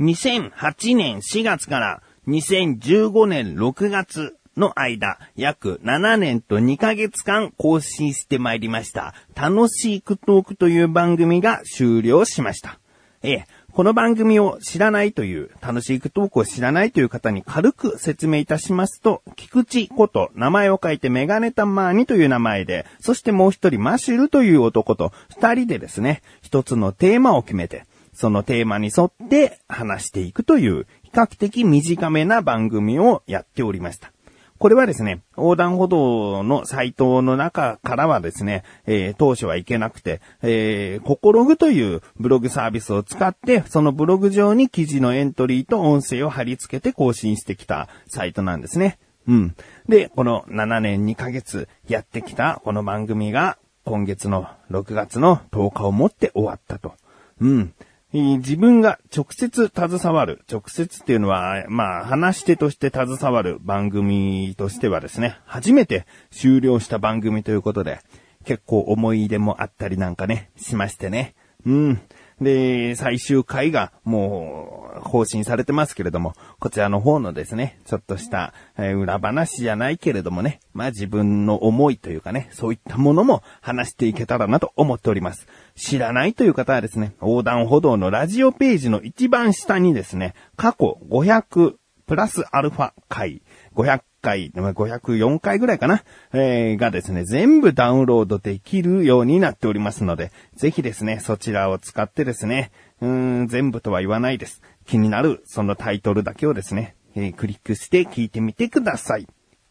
2008年4月から2015年6月の間、約7年と2ヶ月間更新してまいりました。楽しいクトークという番組が終了しました。ええ、この番組を知らないという、楽しいクトークを知らないという方に軽く説明いたしますと、菊池こと名前を書いてメガネタマーニという名前で、そしてもう一人マシュルという男と二人でですね、一つのテーマを決めて、そのテーマに沿って話していくという、比較的短めな番組をやっておりました。これはですね、横断歩道のサイトの中からはですね、えー当初はいけなくて、えー、ココログというブログサービスを使って、そのブログ上に記事のエントリーと音声を貼り付けて更新してきたサイトなんですね。うん。で、この7年2ヶ月やってきたこの番組が今月の6月の10日をもって終わったと。うん。えー自分が直接携わる、直接っていうのは、まあ、話し手として携わる番組としてはですね、初めて終了した番組ということで、結構思い出もあったりなんかね、しましてね。うん。で、最終回がもう更新されてますけれども、こちらの方のですね、ちょっとした、え裏話じゃないけれどもね、まあ自分の思いというかね、そういったものも話していけたらなと思っております。知らないという方はですね、横断歩道のラジオページの一番下にですね、過去500プラスアルファ回、500回、504回ぐらいかな、えーがですね、全部ダウンロードできるようになっておりますので、ぜひですね、そちらを使ってですね、うーん、全部とは言わないです。気になるそのタイトルだけをですね、えークリックして聞いてみてください。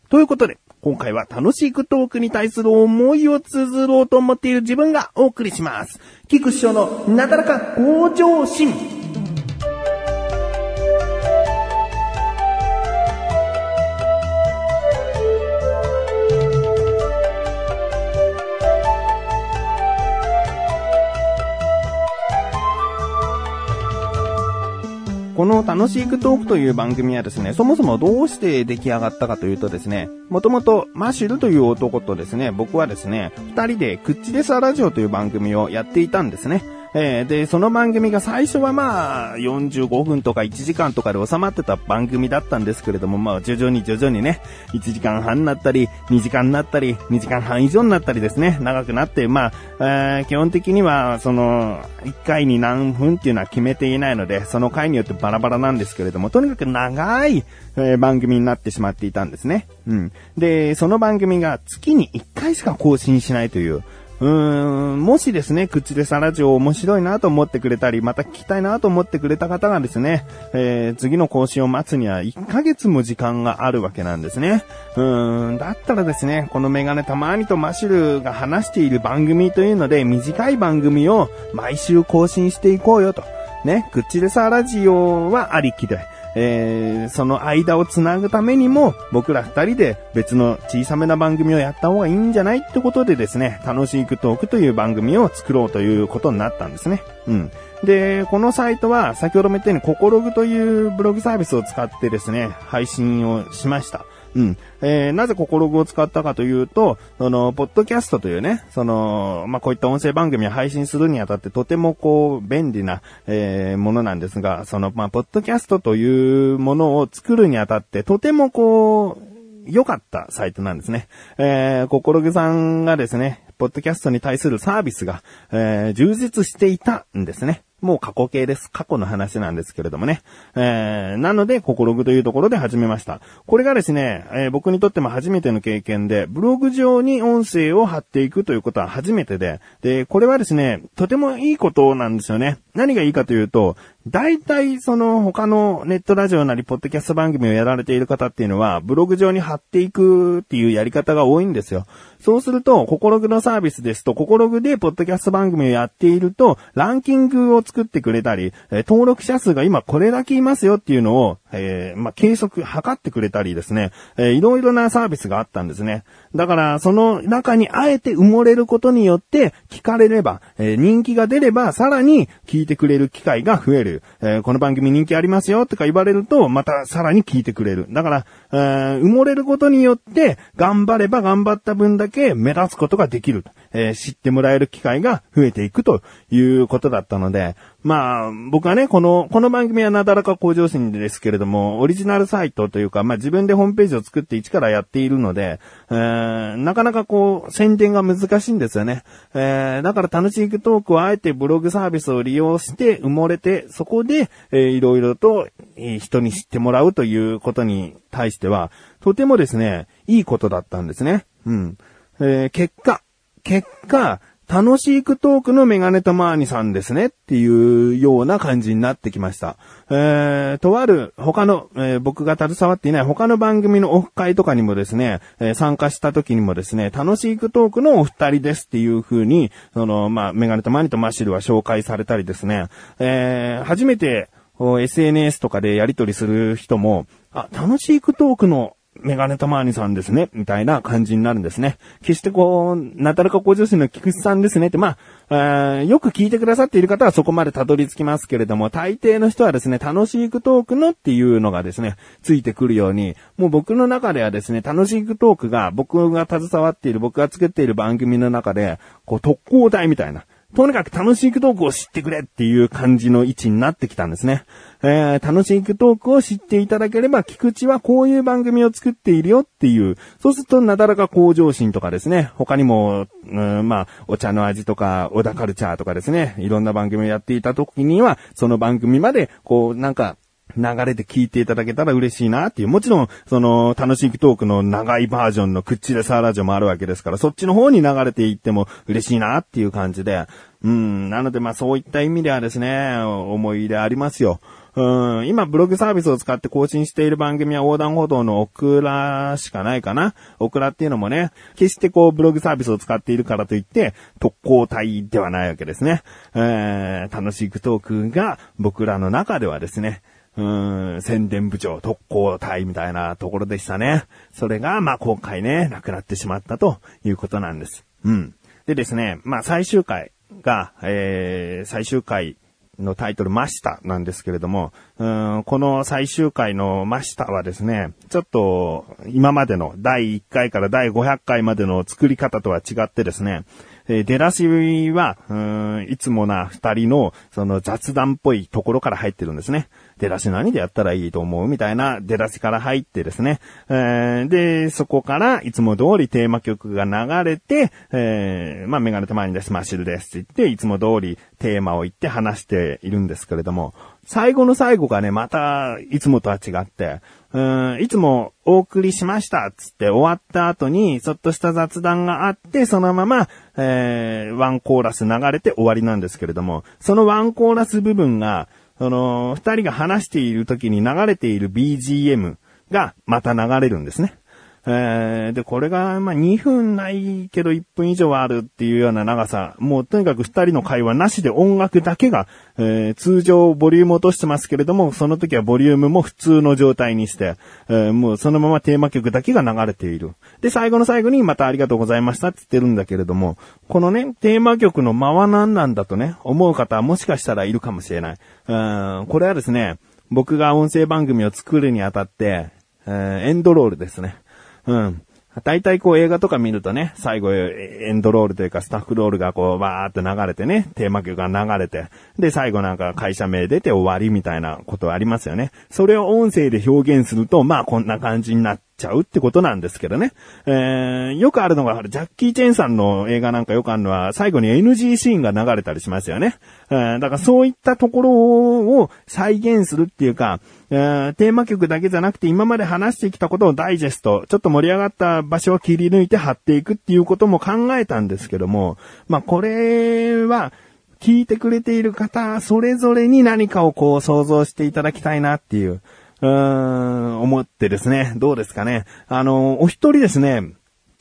ということで、今回は楽しいクトークに対する思いを綴ろうと思っている自分がお送りします。菊師匠のなだらか向上心。この楽しいクトークという番組はですね、そもそもどうして出来上がったかというとですね、もともとマシュルという男とですね、僕はですね、二人でクッチレサラジオという番組をやっていたんですね。えーで、その番組が最初はまあ、45分とか1時間とかで収まってた番組だったんですけれども、まあ、徐々に徐々にね、1時間半になったり、2時間になったり、2時間半以上になったりですね、長くなって、まあ、えー基本的には、その、1回に何分っていうのは決めていないので、その回によってバラバラなんですけれども、とにかく長い、えー番組になってしまっていたんですね。うん。で、その番組が月に1回しか更新しないという、うーん、もしですね、口でサラジオ面白いなと思ってくれたり、また聞きたいなと思ってくれた方がですね、えー次の更新を待つには1ヶ月も時間があるわけなんですね。うーん、だったらですね、このメガネたまにとマシュルが話している番組というので、短い番組を毎週更新していこうよと。ね、口でサラジオはありきで、えーその間をつなぐためにも、僕ら二人で別の小さめな番組をやった方がいいんじゃないってことでですね、楽しいクトークという番組を作ろうということになったんですね。うん。で、このサイトは先ほども言ったように、ココログというブログサービスを使ってですね、配信をしました。うん。えーなぜココログを使ったかというと、その、ポッドキャストというね、その、まあ、こういった音声番組を配信するにあたってとてもこう、便利な、えーものなんですが、その、まあ、ポッドキャストというものを作るにあたって、とてもこう、良かったサイトなんですね。えー、ココログさんがですね、ポッドキャストに対するサービスが、えー充実していたんですね。もう過去形です。過去の話なんですけれどもね。えー、なので、ココログというところで始めました。これがですね、えー僕にとっても初めての経験で、ブログ上に音声を貼っていくということは初めてで、で、これはですね、とてもいいことなんですよね。何がいいかというと、大体その他のネットラジオなりポッドキャスト番組をやられている方っていうのは、ブログ上に貼っていくっていうやり方が多いんですよ。そうすると、ココログのサービスですと、ココログでポッドキャスト番組をやっていると、ランキングを作作ってくれたり、えー登録者数が今これだけいますよっていうのを、えーまあ、計測、測ってくれたりですね、えーいろいろなサービスがあったんですね。だから、その中にあえて埋もれることによって、聞かれれば、えー人気が出れば、さらに聞いてくれる機会が増える。えーこの番組人気ありますよとか言われると、またさらに聞いてくれる。だから、えー埋もれることによって、頑張れば頑張った分だけ目立つことができる。えー知ってもらえる機会が増えていくということだったので、まあ、僕はね、この、この番組はなだらか向上心ですけれども、オリジナルサイトというか、まあ自分でホームページを作って一からやっているので、えー、なかなかこう、宣伝が難しいんですよね。えー、だから楽しいトークをあえてブログサービスを利用して埋もれて、そこで、えー、いろいろと、人に知ってもらうということに対しては、とてもですね、いいことだったんですね。うん。えー、結果、結果、楽しいクトークのメガネとマーニさんですねっていうような感じになってきました。えー、とある他の、えー、僕が携わっていない他の番組のオフ会とかにもですね、えー、参加した時にもですね、楽しいクトークのお二人ですっていう風に、その、まあ、メガネとマーニとマッシルは紹介されたりですね、えー、初めて SNS とかでやり取りする人も、あ、楽しいクトークのメガネたまーにさんですね、みたいな感じになるんですね。決してこう、なたらか向上心の菊池さんですねって、まあ、えーよく聞いてくださっている方はそこまでたどり着きますけれども、大抵の人はですね、楽しいクトークのっていうのがですね、ついてくるように、もう僕の中ではですね、楽しいクトークが僕が携わっている、僕が作っている番組の中で、こう特攻隊みたいな、とにかく楽しいトークを知ってくれっていう感じの位置になってきたんですね。えー、楽しいトークを知っていただければ、菊池はこういう番組を作っているよっていう、そうするとなだらか向上心とかですね、他にも、うん、まあ、お茶の味とか、小田カルチャーとかですね、いろんな番組をやっていた時には、その番組まで、こう、なんか、流れで聞いていただけたら嬉しいなっていう。もちろん、その、楽しいトークの長いバージョンのクッチレサーラジオもあるわけですから、そっちの方に流れていっても嬉しいなっていう感じで。うん、なのでまあそういった意味ではですね、思い入れありますよ。うん、今ブログサービスを使って更新している番組は横断歩道のオクラしかないかな。オクラっていうのもね、決してこうブログサービスを使っているからといって特攻隊ではないわけですね。えー、楽しいトークが僕らの中ではですね、うん、宣伝部長、特攻隊みたいなところでしたね。それが、まあ、今回ね、なくなってしまったということなんです。うん。でですね、まあ、最終回が、えー、最終回のタイトル、マシタなんですけれども、うんこの最終回のマシタはですね、ちょっと今までの第1回から第500回までの作り方とは違ってですね、えー、出だしは、うん、いつもな二人の、その雑談っぽいところから入ってるんですね。出だし何でやったらいいと思う？みたいな出だしから入ってですね。えー、で、そこからいつも通りテーマ曲が流れて、えー、まあ、メガネたまにです、マッシュルですって言って、いつも通りテーマを言って話しているんですけれども、最後の最後がね、また、いつもとは違って、うん、いつもお送りしましたっつって終わった後に、ちょっとした雑談があって、そのまま、えー、ワンコーラス流れて終わりなんですけれども、そのワンコーラス部分が、その、二人が話している時に流れている BGM がまた流れるんですね。えー、で、これが、まあ、2分ないけど1分以上はあるっていうような長さ。もうとにかく2人の会話なしで音楽だけが、えー、通常ボリューム落としてますけれども、その時はボリュームも普通の状態にして、えー、もうそのままテーマ曲だけが流れている。で、最後の最後にまたありがとうございましたって言ってるんだけれども、このね、テーマ曲の間は何なんだとね、思う方はもしかしたらいるかもしれない。うん、これはですね、僕が音声番組を作るにあたって、え、エンドロールですね。うん。大体こう映画とか見るとね、最後エンドロールというかスタッフロールがこうわーって流れてね、テーマ曲が流れて、で最後なんか会社名出て終わりみたいなことありますよね。それを音声で表現すると、まあこんな感じになってちゃうってことなんですけどね。えー、よくあるのが、ジャッキー・チェンさんの映画なんかよくあるのは、最後に NG シーンが流れたりしますよね。えー、だからそういったところを再現するっていうか、えー、テーマ曲だけじゃなくて今まで話してきたことをダイジェスト、ちょっと盛り上がった場所を切り抜いて貼っていくっていうことも考えたんですけども、まあこれは、聞いてくれている方、それぞれに何かをこう想像していただきたいなっていう。うーん、思ってですね、どうですかね。あの、お一人ですね、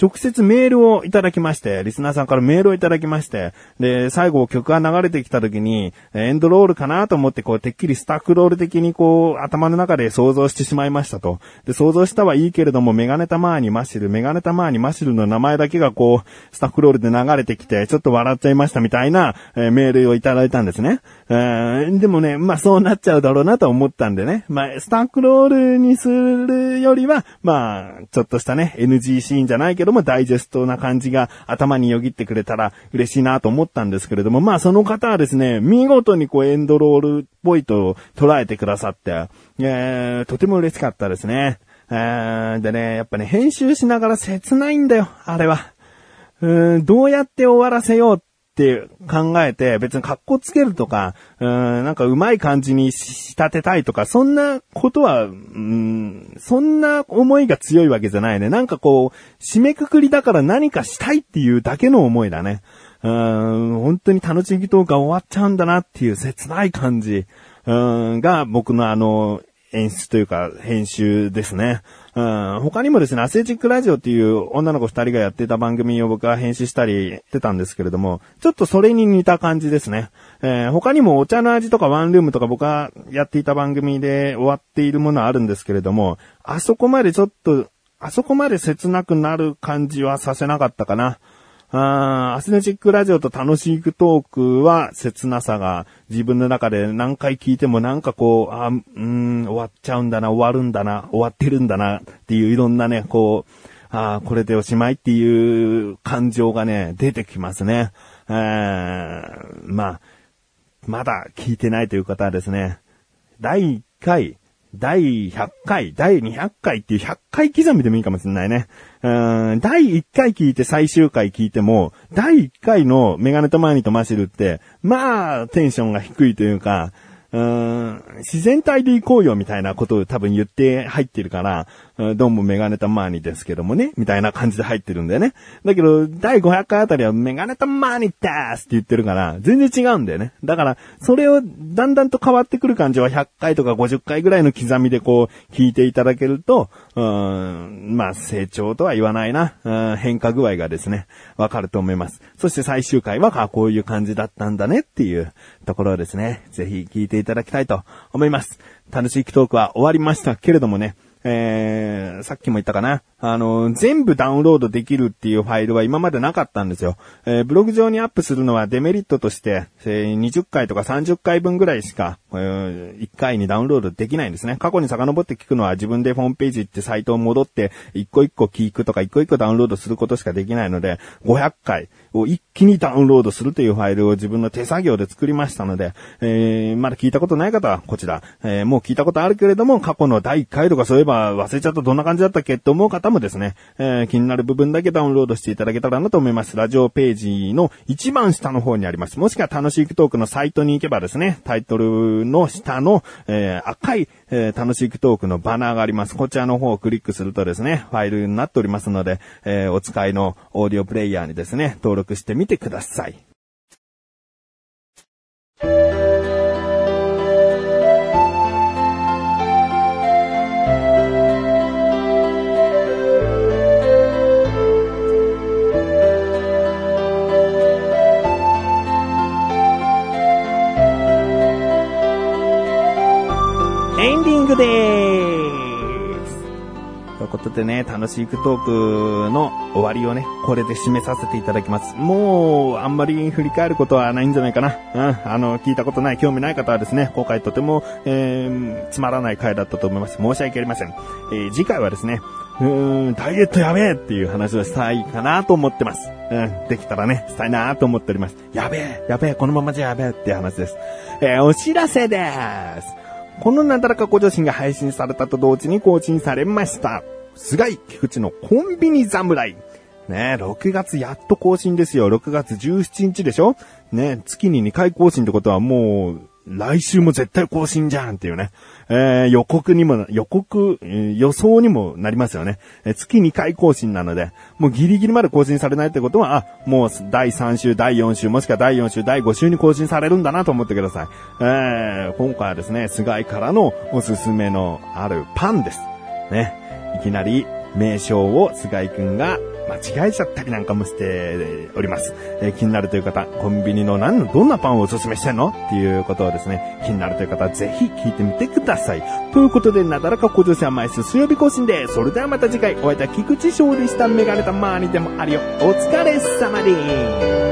直接メールをいただきまして、リスナーさんからメールをいただきまして、で、最後曲が流れてきた時に、エンドロールかなと思って、こう、てっきりスタックロール的にこう、頭の中で想像してしまいましたと。で、想像したはいいけれども、メガネタマーニマシル、メガネタマーニマシルの名前だけがこう、スタックロールで流れてきて、ちょっと笑っちゃいましたみたいな、え、メールをいただいたんですね。えー、でもね、まあそうなっちゃうだろうなと思ったんでね。まあ、スタックロールにするよりは、まあ、ちょっとしたね、NG シーンじゃないけどどもダイジェストな感じが頭によぎってくれたら嬉しいなと思ったんですけれども、まあその方はですね、見事にこうエンドロールっぽいと捉えてくださって、えー、とても嬉しかったですね。えー、でね、やっぱね、編集しながら切ないんだよ、あれは。うん、どうやって終わらせようっって考えて、別に格好つけるとか、うん、なんかうまい感じに仕立てたいとか、そんなことは、うん、そんな思いが強いわけじゃないね。なんかこう、締めくくりだから何かしたいっていうだけの思いだね。うん、本当に楽しみトークが終わっちゃうんだなっていう切ない感じ、うん、が僕のあの、演出というか編集ですね。うん、他にもですね、アスレチックラジオっていう女の子二人がやってた番組を僕は編集したりしてたんですけれども、ちょっとそれに似た感じですね。えー、他にもお茶の味とかワンルームとか僕がやっていた番組で終わっているものはあるんですけれども、あそこまでちょっと、あそこまで切なくなる感じはさせなかったかな。あアスネチックラジオと楽しくトークは切なさが自分の中で何回聞いてもなんかこう、あうん、終わっちゃうんだな、終わるんだな、終わってるんだなっていういろんなね、こう、あこれでおしまいっていう感情がね、出てきますね。えー、まあ、まだ聞いてないという方はですね、第1回、第100回、第200回っていう100回刻みでもいいかもしれないね。うん、第1回聞いて最終回聞いても、第1回のメガネとマーニとマシルって、まあ、テンションが低いというか、うん、自然体で行こうよみたいなことを多分言って入ってるから、どうもメガネたまーにですけどもね、みたいな感じで入ってるんだよね。だけど、第500回あたりはメガネたまーにですって言ってるから、全然違うんだよね。だから、それをだんだんと変わってくる感じは100回とか50回ぐらいの刻みでこう、聞いていただけると、うーん、まあ、成長とは言わないな、うん、変化具合がですね、わかると思います。そして最終回は、こういう感じだったんだねっていうところですね、ぜひ聞いていただきたいと思います。楽しいトークは終わりましたけれどもね、えー、さっきも言ったかな。あの、全部ダウンロードできるっていうファイルは今までなかったんですよ。えー、ブログ上にアップするのはデメリットとして、えー、20回とか30回分ぐらいしか、1回にダウンロードできないんですね。過去に遡って聞くのは自分でホームページ行ってサイトを戻って、一個一個聞くとか一個一個ダウンロードすることしかできないので、500回を一気にダウンロードするというファイルを自分の手作業で作りましたので、えー、まだ聞いたことない方はこちら、えー、もう聞いたことあるけれども、過去の第1回とかそういえば忘れちゃったどんな感じだったっけって思う方もですね、えー、気になる部分だけダウンロードしていただけたらなと思います。ラジオページの一番下の方にあります。もしくは楽しいトークのサイトに行けばですね、タイトルの下の、えー、赤い、えー、楽しいトークのバナーがあります。こちらの方をクリックするとですね、ファイルになっておりますので、えー、お使いのオーディオプレイヤーにですね、登録してみてください。グです。ということでね、楽しいトークの終わりをね、これで締めさせていただきます。もう、あんまり振り返ることはないんじゃないかな。うん、あの、聞いたことない、興味ない方はですね、今回とても、えー、つまらない回だったと思います。申し訳ありません。えー、次回はですね、うーん、ダイエットやべえっていう話をしたいかなと思ってます。うん、できたらね、したいなと思っております。やべえ、やべえ、このままじゃやべえっていう話です。えー、お知らせです。このなだらかご女子が配信されたと同時に更新されました。菅井菊池のコンビニ侍。ね6月やっと更新ですよ。6月17日でしょ？ね月に2回更新ってことはもう、来週も絶対更新じゃんっていうね。えー、予告にも、予告、えー、予想にもなりますよね。えー、月2回更新なので、もうギリギリまで更新されないってことは、あ、もう第3週、第4週、もしくは第4週、第5週に更新されるんだなと思ってください。えー、今回はですね、菅井からのおすすめのあるパンです。ね。いきなり名称を菅井くんが間違えちゃったりなんかもしております。えー、気になるという方、コンビニの何の、どんなパンをおすすめしてんの？っていうことをですね、気になるという方はぜひ聞いてみてください。ということで、なだらか向上心甘い水曜日更新で、それではまた次回、お会いいた菊池勝利したメガネたマーニでもあるよ。お疲れ様です。